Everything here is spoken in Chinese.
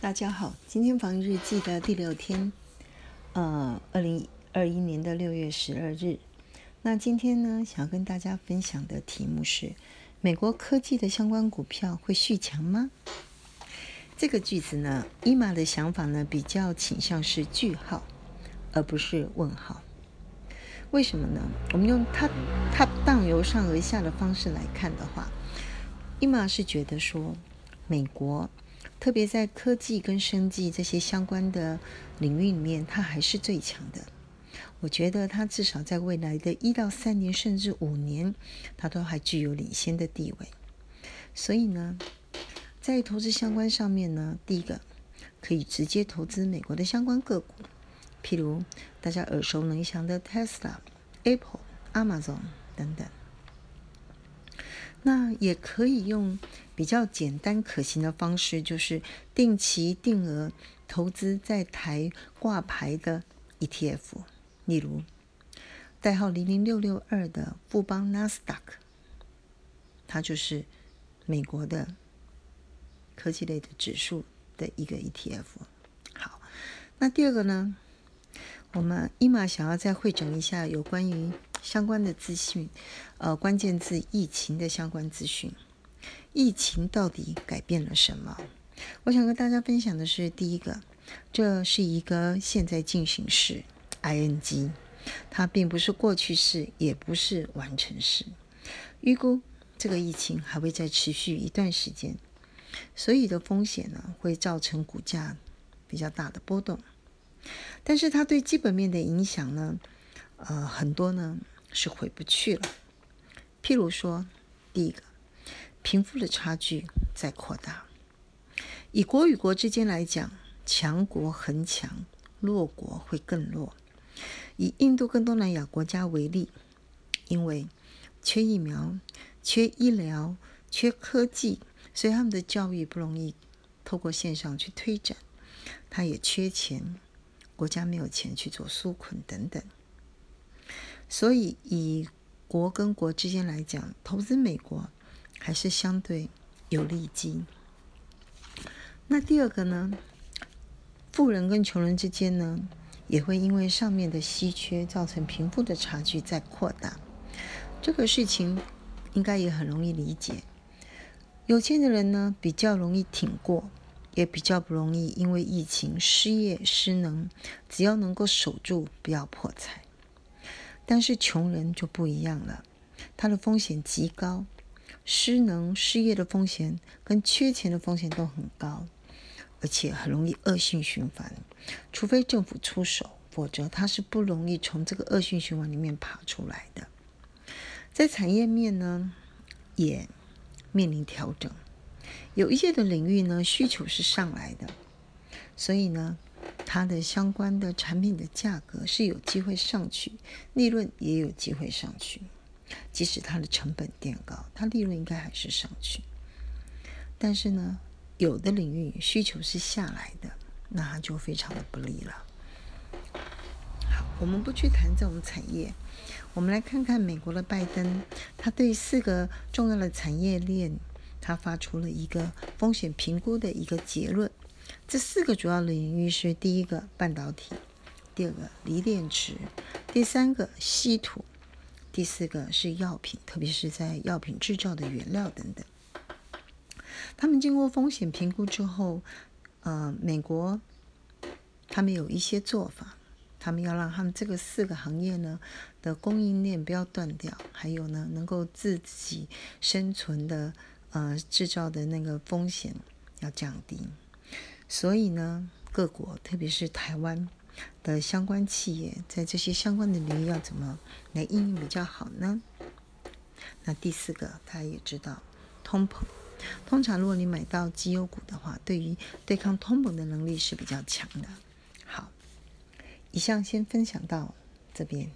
大家好，今天防疫日记的第六天，呃，二零二一年的六月十二日。那今天呢，想要跟大家分享的题目是：美国科技的相关股票会续强吗？这个句子呢，伊玛的想法呢，比较倾向是句号，而不是问号。为什么呢？我们用它它荡由上而下的方式来看的话，伊玛是觉得说，美国。特别在科技跟生技这些相关的领域里面，它还是最强的。我觉得它至少在未来的一到三年，甚至五年，它都还具有领先的地位。所以呢，在投资相关上面呢，第一个可以直接投资美国的相关个股，譬如大家耳熟能详的 Tesla、Apple、Amazon 等等。那也可以用比较简单可行的方式，就是定期定额投资在台挂牌的 ETF，例如代号零零六六二的富邦纳斯达克，它就是美国的科技类的指数的一个 ETF。好，那第二个呢，我们伊玛想要再会诊一下有关于。相关的资讯，呃，关键字疫情的相关资讯，疫情到底改变了什么？我想跟大家分享的是，第一个，这是一个现在进行时 （ing），它并不是过去式，也不是完成时。预估这个疫情还会再持续一段时间，所以的风险呢，会造成股价比较大的波动。但是它对基本面的影响呢？呃，很多呢是回不去了。譬如说，第一个，贫富的差距在扩大。以国与国之间来讲，强国很强，弱国会更弱。以印度跟东南亚国家为例，因为缺疫苗、缺医疗、缺科技，所以他们的教育不容易透过线上去推展。他也缺钱，国家没有钱去做纾困等等。所以，以国跟国之间来讲，投资美国还是相对有利基。那第二个呢，富人跟穷人之间呢，也会因为上面的稀缺，造成贫富的差距在扩大。这个事情应该也很容易理解。有钱的人呢，比较容易挺过，也比较不容易因为疫情失业失能。只要能够守住，不要破财。但是穷人就不一样了，他的风险极高，失能、失业的风险跟缺钱的风险都很高，而且很容易恶性循环。除非政府出手，否则他是不容易从这个恶性循环里面爬出来的。在产业面呢，也面临调整，有一些的领域呢需求是上来的，所以呢。它的相关的产品的价格是有机会上去，利润也有机会上去。即使它的成本垫高，它利润应该还是上去。但是呢，有的领域需求是下来的，那它就非常的不利了。好，我们不去谈这种产业，我们来看看美国的拜登，他对四个重要的产业链，他发出了一个风险评估的一个结论。这四个主要领域是：第一个半导体，第二个锂电池，第三个稀土，第四个是药品，特别是在药品制造的原料等等。他们经过风险评估之后，呃，美国他们有一些做法，他们要让他们这个四个行业呢的供应链不要断掉，还有呢能够自己生存的呃制造的那个风险要降低。所以呢，各国特别是台湾的相关企业，在这些相关的领域要怎么来应用比较好呢？那第四个，大家也知道，通膨。通常如果你买到绩优股的话，对于对抗通膨的能力是比较强的。好，以上先分享到这边。